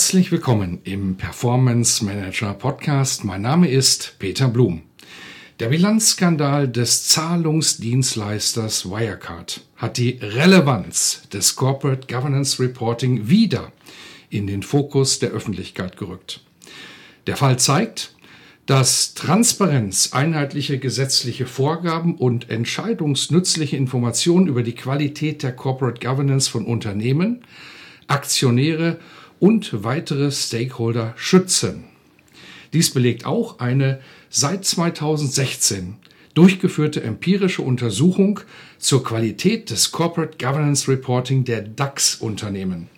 Herzlich willkommen im Performance Manager Podcast. Mein Name ist Peter Blum. Der Bilanzskandal des Zahlungsdienstleisters Wirecard hat die Relevanz des Corporate Governance Reporting wieder in den Fokus der Öffentlichkeit gerückt. Der Fall zeigt, dass Transparenz, einheitliche gesetzliche Vorgaben und entscheidungsnützliche Informationen über die Qualität der Corporate Governance von Unternehmen, Aktionäre und weitere Stakeholder schützen. Dies belegt auch eine seit 2016 durchgeführte empirische Untersuchung zur Qualität des Corporate Governance Reporting der DAX-Unternehmen.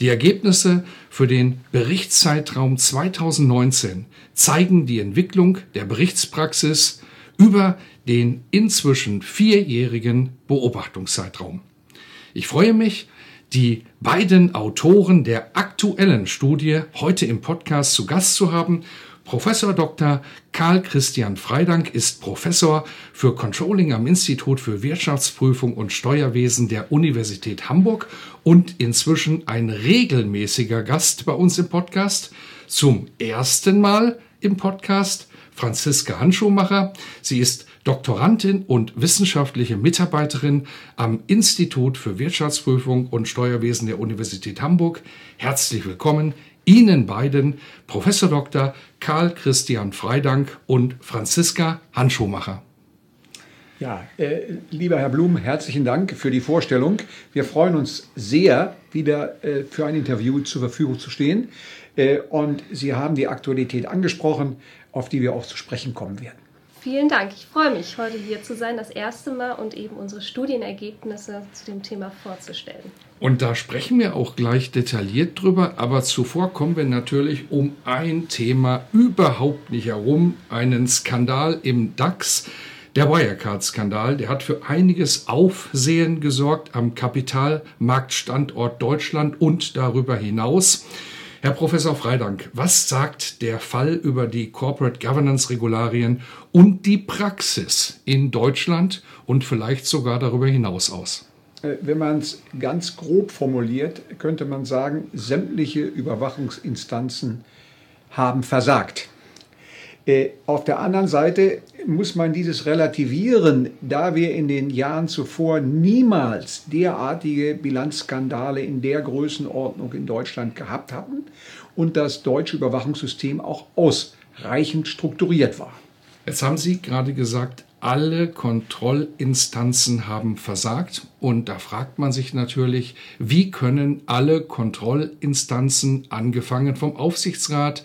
Die Ergebnisse für den Berichtszeitraum 2019 zeigen die Entwicklung der Berichtspraxis über den inzwischen vierjährigen Beobachtungszeitraum. Ich freue mich, die beiden Autoren der aktuellen Studie heute im Podcast zu Gast zu haben. Professor Dr. Karl Christian Freidank ist Professor für Controlling am Institut für Wirtschaftsprüfung und Steuerwesen der Universität Hamburg und inzwischen ein regelmäßiger Gast bei uns im Podcast. Zum ersten Mal im Podcast Franziska Handschuhmacher. Sie ist Doktorandin und wissenschaftliche Mitarbeiterin am Institut für Wirtschaftsprüfung und Steuerwesen der Universität Hamburg. Herzlich willkommen Ihnen beiden, Professor Dr. Karl Christian Freidank und Franziska Handschuhmacher. Ja, äh, lieber Herr Blum, herzlichen Dank für die Vorstellung. Wir freuen uns sehr, wieder äh, für ein Interview zur Verfügung zu stehen. Äh, und Sie haben die Aktualität angesprochen, auf die wir auch zu sprechen kommen werden. Vielen Dank. Ich freue mich, heute hier zu sein, das erste Mal und eben unsere Studienergebnisse zu dem Thema vorzustellen. Und da sprechen wir auch gleich detailliert drüber, aber zuvor kommen wir natürlich um ein Thema überhaupt nicht herum, einen Skandal im DAX. Der Wirecard-Skandal, der hat für einiges Aufsehen gesorgt am Kapitalmarktstandort Deutschland und darüber hinaus. Herr Professor Freidank, was sagt der Fall über die Corporate Governance Regularien und die Praxis in Deutschland und vielleicht sogar darüber hinaus aus? Äh, wenn man es ganz grob formuliert, könnte man sagen, sämtliche Überwachungsinstanzen haben versagt. Äh, auf der anderen Seite muss man dieses relativieren, da wir in den Jahren zuvor niemals derartige Bilanzskandale in der Größenordnung in Deutschland gehabt hatten und das deutsche Überwachungssystem auch ausreichend strukturiert war. Jetzt haben Sie gerade gesagt, alle Kontrollinstanzen haben versagt. Und da fragt man sich natürlich, wie können alle Kontrollinstanzen, angefangen vom Aufsichtsrat,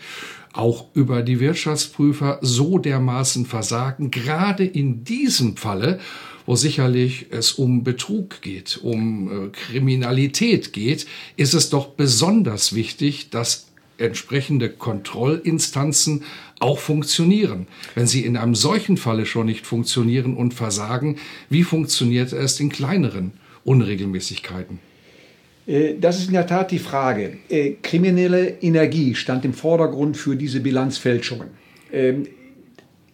auch über die Wirtschaftsprüfer so dermaßen versagen, gerade in diesem Falle, wo sicherlich es um Betrug geht, um äh, Kriminalität geht, ist es doch besonders wichtig, dass entsprechende Kontrollinstanzen auch funktionieren. Wenn sie in einem solchen Falle schon nicht funktionieren und versagen, wie funktioniert es in kleineren Unregelmäßigkeiten? Äh, das ist in der Tat die Frage. Äh, kriminelle Energie stand im Vordergrund für diese Bilanzfälschungen. Ähm,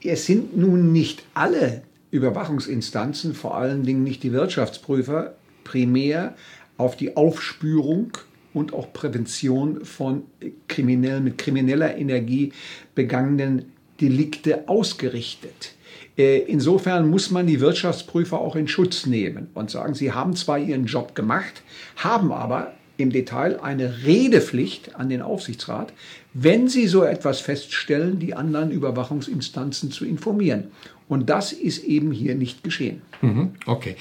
es sind nun nicht alle Überwachungsinstanzen, vor allen Dingen nicht die Wirtschaftsprüfer, primär auf die Aufspürung und auch Prävention von kriminell, mit krimineller Energie begangenen Delikte ausgerichtet. Äh, insofern muss man die Wirtschaftsprüfer auch in Schutz nehmen und sagen, sie haben zwar ihren Job gemacht, haben aber im Detail eine Redepflicht an den Aufsichtsrat, wenn sie so etwas feststellen, die anderen Überwachungsinstanzen zu informieren. Und das ist eben hier nicht geschehen. Mhm, okay.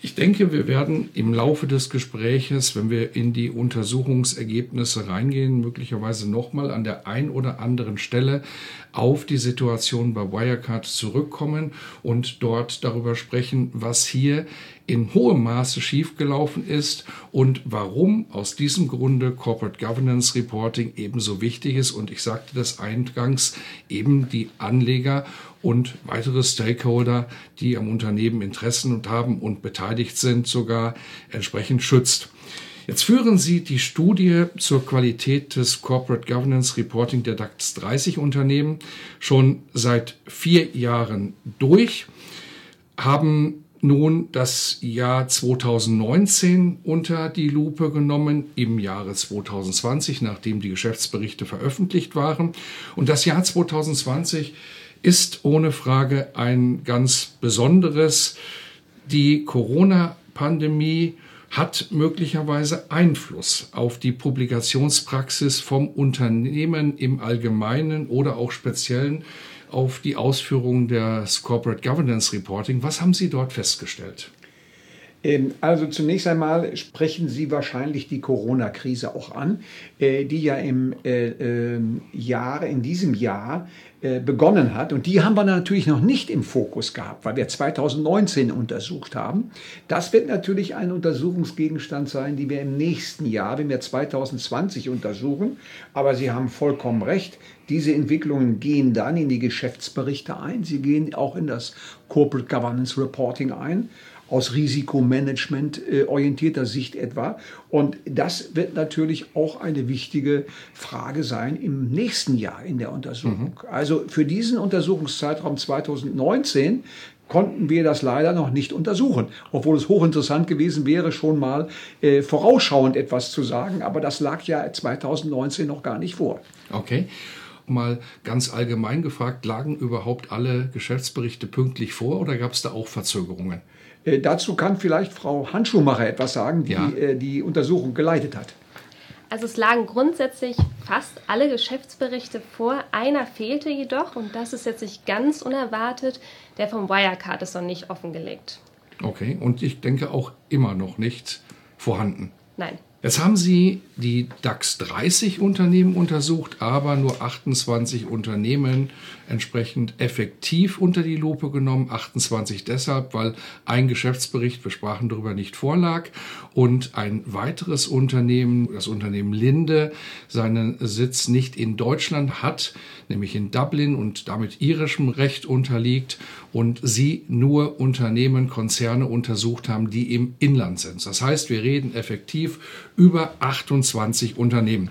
Ich denke, wir werden im Laufe des Gespräches, wenn wir in die Untersuchungsergebnisse reingehen, möglicherweise nochmal an der ein oder anderen Stelle auf die Situation bei Wirecard zurückkommen und dort darüber sprechen, was hier in hohem Maße schiefgelaufen ist und warum aus diesem Grunde Corporate Governance Reporting ebenso wichtig ist. Und ich sagte das eingangs, eben die Anleger und weitere Stakeholder, die am Unternehmen Interessen haben und beteiligt sind, sogar entsprechend schützt. Jetzt führen Sie die Studie zur Qualität des Corporate Governance Reporting der DAX 30 Unternehmen schon seit vier Jahren durch, haben nun das Jahr 2019 unter die Lupe genommen, im Jahre 2020, nachdem die Geschäftsberichte veröffentlicht waren. Und das Jahr 2020 ist ohne Frage ein ganz besonderes. Die Corona-Pandemie hat möglicherweise Einfluss auf die Publikationspraxis vom Unternehmen im Allgemeinen oder auch speziellen auf die Ausführung des Corporate Governance Reporting. Was haben Sie dort festgestellt? Ähm, also zunächst einmal sprechen Sie wahrscheinlich die Corona-Krise auch an, äh, die ja im äh, ähm, Jahr, in diesem Jahr äh, begonnen hat. Und die haben wir natürlich noch nicht im Fokus gehabt, weil wir 2019 untersucht haben. Das wird natürlich ein Untersuchungsgegenstand sein, die wir im nächsten Jahr, wenn wir 2020 untersuchen. Aber Sie haben vollkommen recht. Diese Entwicklungen gehen dann in die Geschäftsberichte ein. Sie gehen auch in das Corporate Governance Reporting ein aus Risikomanagement äh, orientierter Sicht etwa. Und das wird natürlich auch eine wichtige Frage sein im nächsten Jahr in der Untersuchung. Mhm. Also für diesen Untersuchungszeitraum 2019 konnten wir das leider noch nicht untersuchen, obwohl es hochinteressant gewesen wäre, schon mal äh, vorausschauend etwas zu sagen, aber das lag ja 2019 noch gar nicht vor. Okay. Mal ganz allgemein gefragt, lagen überhaupt alle Geschäftsberichte pünktlich vor oder gab es da auch Verzögerungen? Äh, dazu kann vielleicht Frau Handschuhmacher etwas sagen, die ja. äh, die Untersuchung geleitet hat. Also es lagen grundsätzlich fast alle Geschäftsberichte vor. Einer fehlte jedoch und das ist jetzt nicht ganz unerwartet. Der vom Wirecard ist noch nicht offengelegt. Okay, und ich denke auch immer noch nicht vorhanden. Nein. Jetzt haben Sie die DAX 30 Unternehmen untersucht, aber nur 28 Unternehmen entsprechend effektiv unter die Lupe genommen. 28 deshalb, weil ein Geschäftsbericht, wir sprachen darüber, nicht vorlag und ein weiteres Unternehmen, das Unternehmen Linde, seinen Sitz nicht in Deutschland hat, nämlich in Dublin und damit irischem Recht unterliegt und sie nur Unternehmen, Konzerne untersucht haben, die im Inland sind. Das heißt, wir reden effektiv über 28 Unternehmen.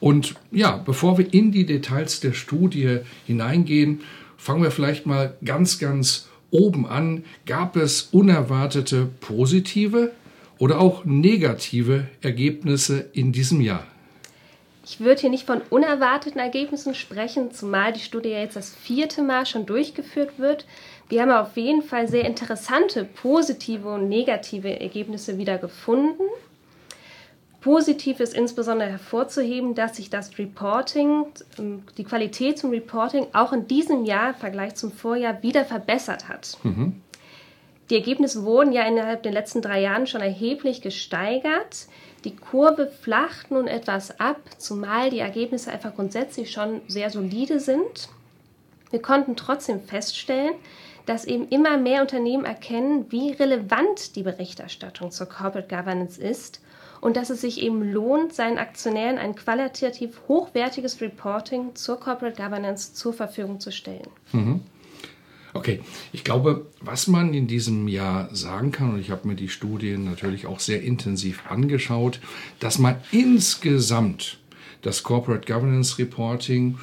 Und ja, bevor wir in die Details der Studie hineingehen, fangen wir vielleicht mal ganz, ganz oben an. Gab es unerwartete positive oder auch negative Ergebnisse in diesem Jahr? Ich würde hier nicht von unerwarteten Ergebnissen sprechen, zumal die Studie ja jetzt das vierte Mal schon durchgeführt wird. Wir haben auf jeden Fall sehr interessante positive und negative Ergebnisse wieder gefunden. Positiv ist insbesondere hervorzuheben, dass sich das Reporting, ähm, die Qualität zum Reporting auch in diesem Jahr im Vergleich zum Vorjahr wieder verbessert hat. Mhm. Die Ergebnisse wurden ja innerhalb der letzten drei Jahren schon erheblich gesteigert. Die Kurve flacht nun etwas ab, zumal die Ergebnisse einfach grundsätzlich schon sehr solide sind. Wir konnten trotzdem feststellen, dass eben immer mehr Unternehmen erkennen, wie relevant die Berichterstattung zur Corporate Governance ist und dass es sich eben lohnt, seinen Aktionären ein qualitativ hochwertiges Reporting zur Corporate Governance zur Verfügung zu stellen. Mhm. Okay, ich glaube, was man in diesem Jahr sagen kann, und ich habe mir die Studien natürlich auch sehr intensiv angeschaut, dass man insgesamt das Corporate Governance Reporting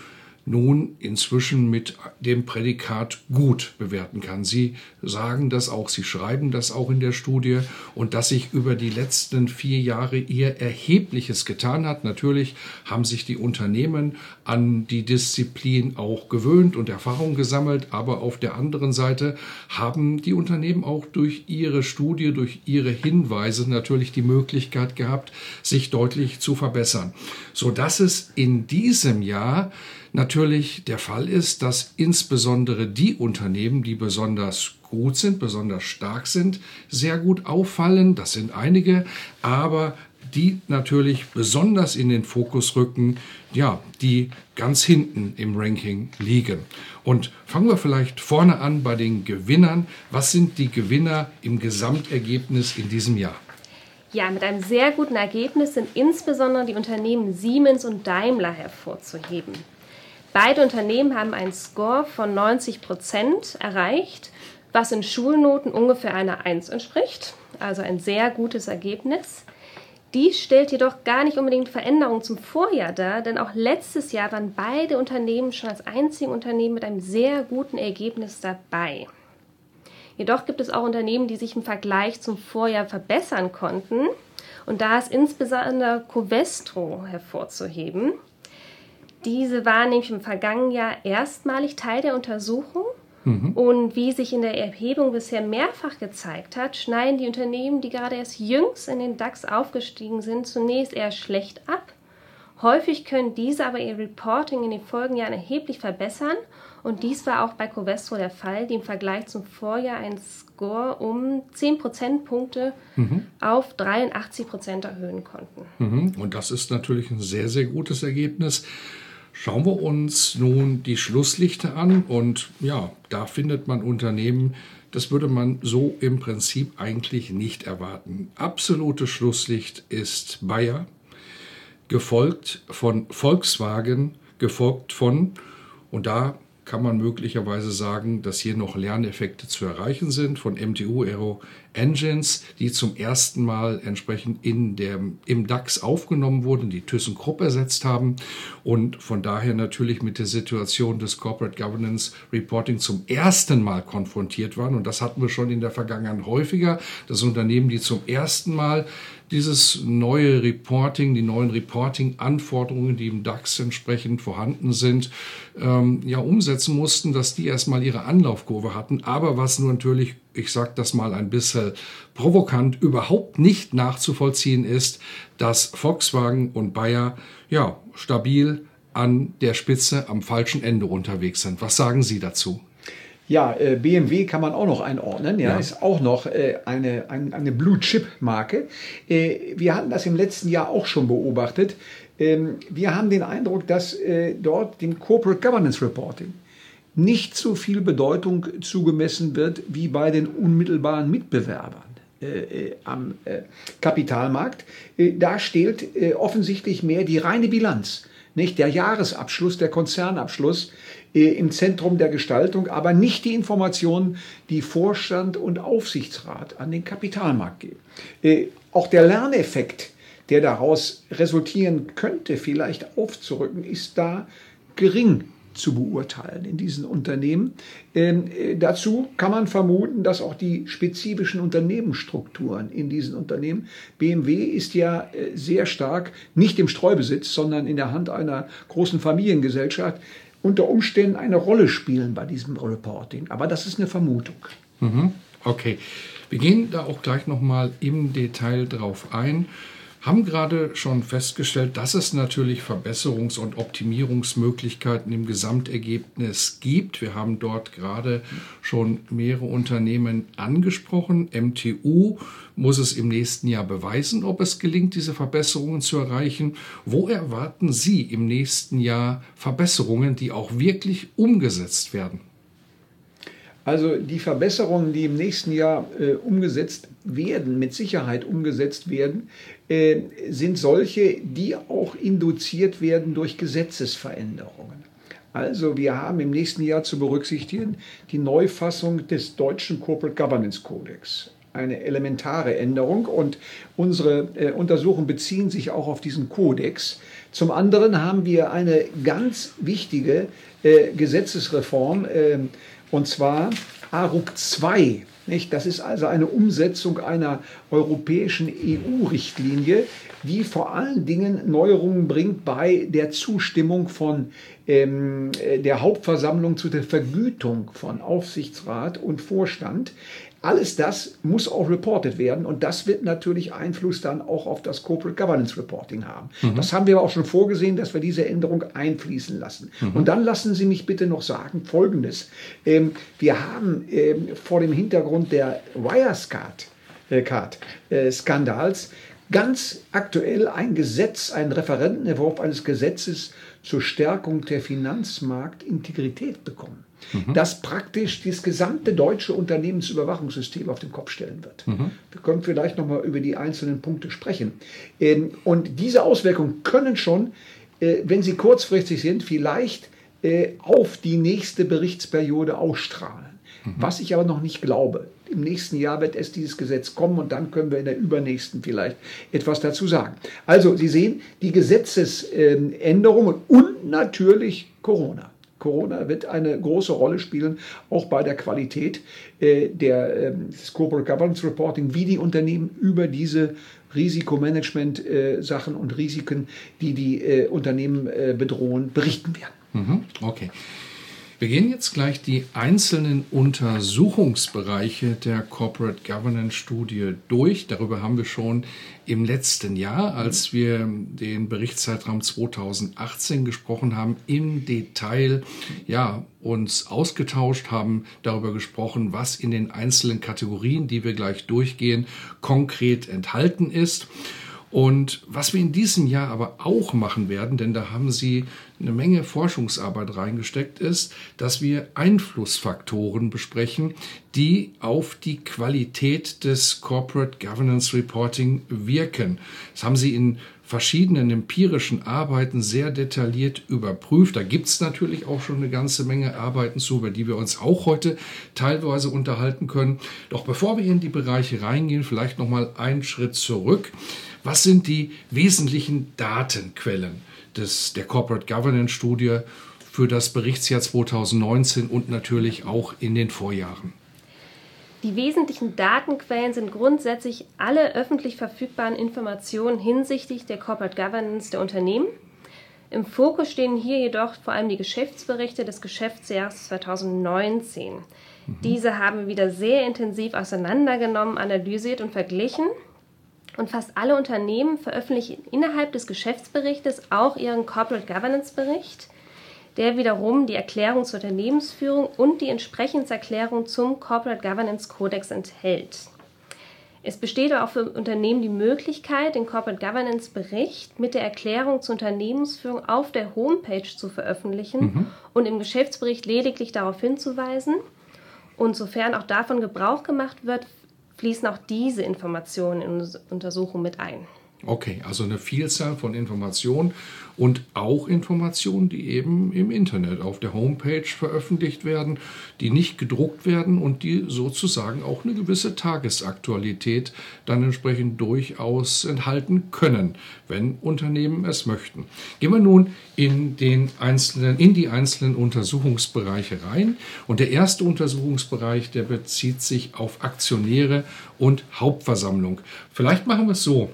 nun inzwischen mit dem Prädikat gut bewerten kann. Sie sagen das auch, Sie schreiben das auch in der Studie und dass sich über die letzten vier Jahre ihr Erhebliches getan hat. Natürlich haben sich die Unternehmen an die Disziplin auch gewöhnt und Erfahrung gesammelt, aber auf der anderen Seite haben die Unternehmen auch durch ihre Studie, durch ihre Hinweise natürlich die Möglichkeit gehabt, sich deutlich zu verbessern, so dass es in diesem Jahr natürlich der Fall ist, dass insbesondere die Unternehmen, die besonders gut sind, besonders stark sind, sehr gut auffallen. Das sind einige, aber die natürlich besonders in den Fokus rücken, ja, die ganz hinten im Ranking liegen. Und fangen wir vielleicht vorne an bei den Gewinnern. Was sind die Gewinner im Gesamtergebnis in diesem Jahr? Ja, mit einem sehr guten Ergebnis sind insbesondere die Unternehmen Siemens und Daimler hervorzuheben. Beide Unternehmen haben einen Score von 90 Prozent erreicht, was in Schulnoten ungefähr einer 1 entspricht, also ein sehr gutes Ergebnis. Dies stellt jedoch gar nicht unbedingt Veränderungen zum Vorjahr dar, denn auch letztes Jahr waren beide Unternehmen schon als einzigen Unternehmen mit einem sehr guten Ergebnis dabei. Jedoch gibt es auch Unternehmen, die sich im Vergleich zum Vorjahr verbessern konnten. Und da ist insbesondere Covestro hervorzuheben. Diese war nämlich im vergangenen Jahr erstmalig Teil der Untersuchung. Mhm. Und wie sich in der Erhebung bisher mehrfach gezeigt hat, schneiden die Unternehmen, die gerade erst jüngst in den DAX aufgestiegen sind, zunächst eher schlecht ab. Häufig können diese aber ihr Reporting in den Folgejahren erheblich verbessern und dies war auch bei Covestro der Fall, die im Vergleich zum Vorjahr einen Score um 10 Prozentpunkte mhm. auf 83 Prozent erhöhen konnten. Mhm. Und das ist natürlich ein sehr, sehr gutes Ergebnis. Schauen wir uns nun die Schlusslichter an und ja, da findet man Unternehmen, das würde man so im Prinzip eigentlich nicht erwarten. Absolutes Schlusslicht ist Bayer, gefolgt von Volkswagen, gefolgt von, und da kann man möglicherweise sagen, dass hier noch Lerneffekte zu erreichen sind von MTU Aero Engines, die zum ersten Mal entsprechend in der, im DAX aufgenommen wurden, die ThyssenKrupp ersetzt haben und von daher natürlich mit der Situation des Corporate Governance Reporting zum ersten Mal konfrontiert waren. Und das hatten wir schon in der Vergangenheit häufiger, dass Unternehmen, die zum ersten Mal dieses neue Reporting, die neuen Reporting-Anforderungen, die im DAX entsprechend vorhanden sind, ähm, ja umsetzen mussten, dass die erstmal ihre Anlaufkurve hatten. Aber was nur natürlich, ich sage das mal ein bisschen provokant, überhaupt nicht nachzuvollziehen ist, dass Volkswagen und Bayer ja stabil an der Spitze am falschen Ende unterwegs sind. Was sagen Sie dazu? Ja, äh, BMW kann man auch noch einordnen. Ja, ja. ist auch noch äh, eine, eine, eine Blue-Chip-Marke. Äh, wir hatten das im letzten Jahr auch schon beobachtet. Ähm, wir haben den Eindruck, dass äh, dort dem Corporate Governance Reporting nicht so viel Bedeutung zugemessen wird wie bei den unmittelbaren Mitbewerbern. Äh, äh, am Kapitalmarkt. da steht offensichtlich mehr die reine Bilanz, nicht der Jahresabschluss, der Konzernabschluss, äh, im Zentrum der Gestaltung, aber nicht die Informationen, die Vorstand und Aufsichtsrat an den Kapitalmarkt geben. Äh, auch der Lerneffekt, der daraus resultieren könnte, vielleicht aufzurücken, ist da gering zu beurteilen in diesen Unternehmen. Ähm, äh, dazu kann man vermuten, dass auch die spezifischen Unternehmensstrukturen in diesen Unternehmen, BMW ist ja äh, sehr stark nicht im Streubesitz, sondern in der Hand einer großen Familiengesellschaft, unter Umständen eine Rolle spielen bei diesem Reporting. Aber das ist eine Vermutung. Mhm. Okay, wir gehen da auch gleich nochmal im Detail drauf ein haben gerade schon festgestellt, dass es natürlich Verbesserungs- und Optimierungsmöglichkeiten im Gesamtergebnis gibt. Wir haben dort gerade schon mehrere Unternehmen angesprochen. MTU muss es im nächsten Jahr beweisen, ob es gelingt, diese Verbesserungen zu erreichen. Wo erwarten Sie im nächsten Jahr Verbesserungen, die auch wirklich umgesetzt werden? Also die Verbesserungen, die im nächsten Jahr äh, umgesetzt werden, mit Sicherheit umgesetzt werden, äh, sind solche, die auch induziert werden durch Gesetzesveränderungen. Also wir haben im nächsten Jahr zu berücksichtigen die Neufassung des deutschen Corporate Governance Codex. Eine elementare Änderung und unsere äh, Untersuchungen beziehen sich auch auf diesen Kodex. Zum anderen haben wir eine ganz wichtige äh, Gesetzesreform, äh, und zwar ARUC 2. Nicht? Das ist also eine Umsetzung einer europäischen EU-Richtlinie, die vor allen Dingen Neuerungen bringt bei der Zustimmung von ähm, der Hauptversammlung zu der Vergütung von Aufsichtsrat und Vorstand. Alles das muss auch reported werden und das wird natürlich Einfluss dann auch auf das Corporate Governance Reporting haben. Mhm. Das haben wir auch schon vorgesehen, dass wir diese Änderung einfließen lassen. Mhm. Und dann lassen Sie mich bitte noch sagen Folgendes. Ähm, wir haben ähm, vor dem Hintergrund der Wirescard-Skandals äh, ganz aktuell ein Gesetz, einen Referentenentwurf eines Gesetzes zur Stärkung der Finanzmarktintegrität bekommen, mhm. das praktisch das gesamte deutsche Unternehmensüberwachungssystem auf den Kopf stellen wird. Mhm. Wir können vielleicht noch mal über die einzelnen Punkte sprechen. Ähm, und diese Auswirkungen können schon, äh, wenn sie kurzfristig sind, vielleicht äh, auf die nächste Berichtsperiode ausstrahlen. Mhm. Was ich aber noch nicht glaube. Im nächsten Jahr wird es dieses Gesetz kommen und dann können wir in der übernächsten vielleicht etwas dazu sagen. Also, Sie sehen, die Gesetzesänderungen und natürlich Corona. Corona wird eine große Rolle spielen, auch bei der Qualität äh, der, äh, des Corporate Governance Reporting, wie die Unternehmen über diese Risikomanagement-Sachen äh, und Risiken, die die äh, Unternehmen äh, bedrohen, berichten werden. Mhm, okay. Wir gehen jetzt gleich die einzelnen Untersuchungsbereiche der Corporate Governance Studie durch. Darüber haben wir schon im letzten Jahr, als wir den Berichtszeitraum 2018 gesprochen haben, im Detail ja, uns ausgetauscht haben, darüber gesprochen, was in den einzelnen Kategorien, die wir gleich durchgehen, konkret enthalten ist. Und was wir in diesem Jahr aber auch machen werden, denn da haben Sie eine Menge Forschungsarbeit reingesteckt, ist, dass wir Einflussfaktoren besprechen, die auf die Qualität des Corporate Governance Reporting wirken. Das haben Sie in verschiedenen empirischen Arbeiten sehr detailliert überprüft. Da gibt es natürlich auch schon eine ganze Menge Arbeiten zu, über die wir uns auch heute teilweise unterhalten können. Doch bevor wir in die Bereiche reingehen, vielleicht noch mal einen Schritt zurück. Was sind die wesentlichen Datenquellen des, der Corporate Governance Studie für das Berichtsjahr 2019 und natürlich auch in den Vorjahren? Die wesentlichen Datenquellen sind grundsätzlich alle öffentlich verfügbaren Informationen hinsichtlich der Corporate Governance der Unternehmen. Im Fokus stehen hier jedoch vor allem die Geschäftsberichte des Geschäftsjahres 2019. Mhm. Diese haben wir wieder sehr intensiv auseinandergenommen, analysiert und verglichen und fast alle Unternehmen veröffentlichen innerhalb des Geschäftsberichtes auch ihren Corporate Governance Bericht, der wiederum die Erklärung zur Unternehmensführung und die Entsprechenserklärung zum Corporate Governance Codex enthält. Es besteht auch für Unternehmen die Möglichkeit, den Corporate Governance Bericht mit der Erklärung zur Unternehmensführung auf der Homepage zu veröffentlichen mhm. und im Geschäftsbericht lediglich darauf hinzuweisen. Und sofern auch davon Gebrauch gemacht wird, fließen auch diese Informationen in unsere Untersuchung mit ein. Okay, also eine Vielzahl von Informationen und auch Informationen, die eben im Internet auf der Homepage veröffentlicht werden, die nicht gedruckt werden und die sozusagen auch eine gewisse Tagesaktualität dann entsprechend durchaus enthalten können, wenn Unternehmen es möchten. Gehen wir nun in, den einzelnen, in die einzelnen Untersuchungsbereiche rein. Und der erste Untersuchungsbereich, der bezieht sich auf Aktionäre und Hauptversammlung. Vielleicht machen wir es so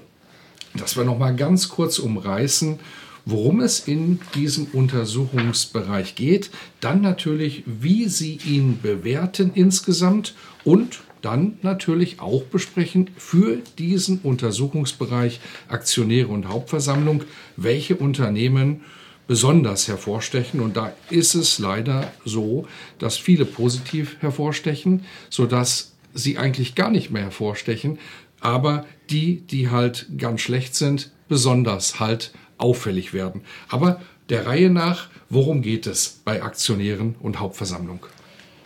dass wir noch mal ganz kurz umreißen, worum es in diesem Untersuchungsbereich geht, dann natürlich, wie Sie ihn bewerten insgesamt und dann natürlich auch besprechen für diesen Untersuchungsbereich Aktionäre und Hauptversammlung, welche Unternehmen besonders hervorstechen. Und da ist es leider so, dass viele positiv hervorstechen, sodass sie eigentlich gar nicht mehr hervorstechen, aber die, die halt ganz schlecht sind, besonders halt auffällig werden. Aber der Reihe nach, worum geht es bei Aktionären und Hauptversammlung?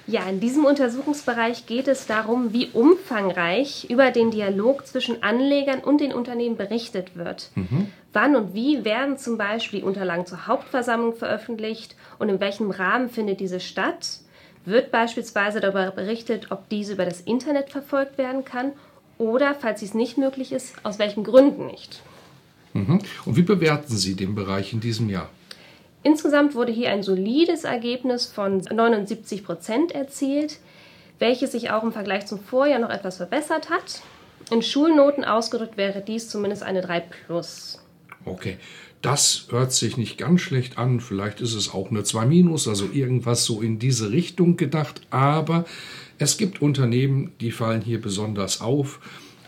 Ja, in diesem Untersuchungsbereich geht es darum, wie umfangreich über den Dialog zwischen Anlegern und den Unternehmen berichtet wird. Mhm. Wann und wie werden zum Beispiel die Unterlagen zur Hauptversammlung veröffentlicht und in welchem Rahmen findet diese statt? Wird beispielsweise darüber berichtet, ob diese über das Internet verfolgt werden kann oder, falls dies nicht möglich ist, aus welchen Gründen nicht. Mhm. Und wie bewerten Sie den Bereich in diesem Jahr? Insgesamt wurde hier ein solides Ergebnis von 79 Prozent erzielt, welches sich auch im Vergleich zum Vorjahr noch etwas verbessert hat. In Schulnoten ausgedrückt wäre dies zumindest eine 3 plus. Okay, das hört sich nicht ganz schlecht an. Vielleicht ist es auch eine 2 minus, also irgendwas so in diese Richtung gedacht. Aber es gibt Unternehmen, die fallen hier besonders auf.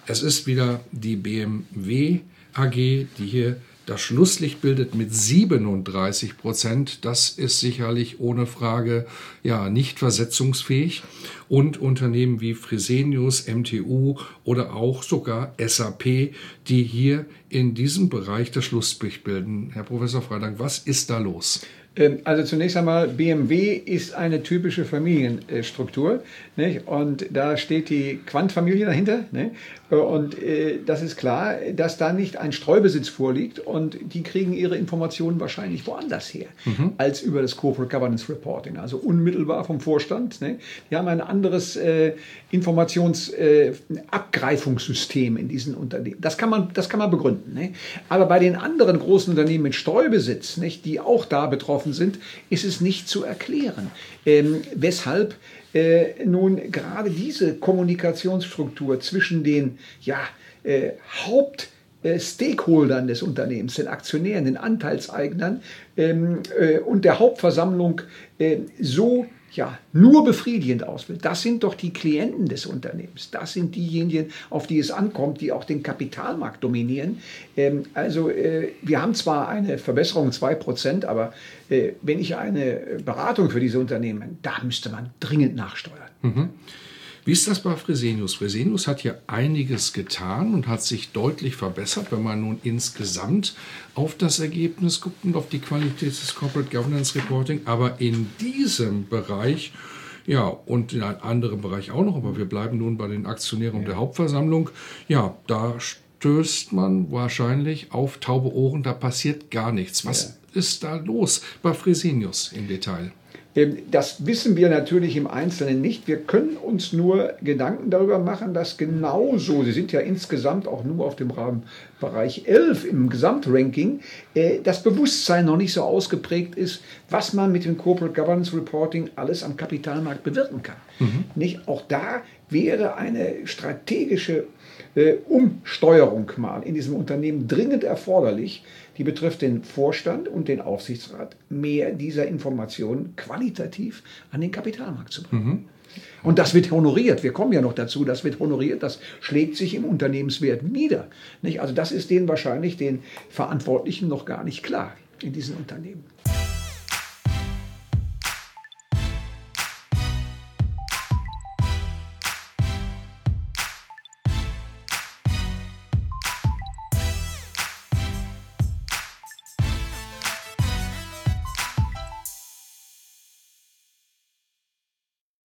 Es ist wieder die BMW AG, die hier das Schlusslicht bildet mit 37 Prozent. Das ist sicherlich ohne Frage ja nicht versetzungsfähig. Und Unternehmen wie Fresenius, MTU oder auch sogar SAP, die hier in diesem Bereich das Schlusslicht bilden. Herr Professor Freitag, was ist da los? Ähm, also zunächst einmal, BMW ist eine typische Familienstruktur. Nicht? Und da steht die Quant-Familie dahinter. Nicht? Und äh, das ist klar, dass da nicht ein Streubesitz vorliegt und die kriegen ihre Informationen wahrscheinlich woanders her, mhm. als über das Corporate Governance Reporting, also unmittelbar vom Vorstand. Ne? Die haben ein anderes äh, Informationsabgreifungssystem äh, in diesen Unternehmen. Das kann man, das kann man begründen. Ne? Aber bei den anderen großen Unternehmen mit Streubesitz, nicht, die auch da betroffen sind, ist es nicht zu erklären, ähm, weshalb äh, nun gerade diese Kommunikationsstruktur zwischen den ja, äh, Haupt Stakeholdern des Unternehmens, den Aktionären, den Anteilseignern ähm, äh, und der Hauptversammlung äh, so ja, nur befriedigend ausfällt. Das sind doch die Klienten des Unternehmens. Das sind diejenigen, auf die es ankommt, die auch den Kapitalmarkt dominieren. Ähm, also äh, wir haben zwar eine Verbesserung 2%, aber äh, wenn ich eine Beratung für diese Unternehmen, da müsste man dringend nachsteuern. Mhm. Wie ist das bei Fresenius? Fresenius hat ja einiges getan und hat sich deutlich verbessert, wenn man nun insgesamt auf das Ergebnis guckt und auf die Qualität des Corporate Governance Reporting. Aber in diesem Bereich, ja, und in einem anderen Bereich auch noch, aber wir bleiben nun bei den Aktionären ja. der Hauptversammlung, ja, da stößt man wahrscheinlich auf taube Ohren, da passiert gar nichts. Was ja. ist da los bei Fresenius im Detail? Das wissen wir natürlich im Einzelnen nicht. Wir können uns nur Gedanken darüber machen, dass genauso, Sie sind ja insgesamt auch nur auf dem Bereich 11 im Gesamtranking, äh, das Bewusstsein noch nicht so ausgeprägt ist, was man mit dem Corporate Governance Reporting alles am Kapitalmarkt bewirken kann. Mhm. Nicht? Auch da wäre eine strategische äh, Umsteuerung mal in diesem Unternehmen dringend erforderlich, die betrifft den Vorstand und den Aufsichtsrat, mehr dieser Informationen qualitativ an den Kapitalmarkt zu bringen. Mhm. Und das wird honoriert. Wir kommen ja noch dazu, das wird honoriert. Das schlägt sich im Unternehmenswert nieder. Nicht? Also das ist denen wahrscheinlich den Verantwortlichen noch gar nicht klar in diesen Unternehmen.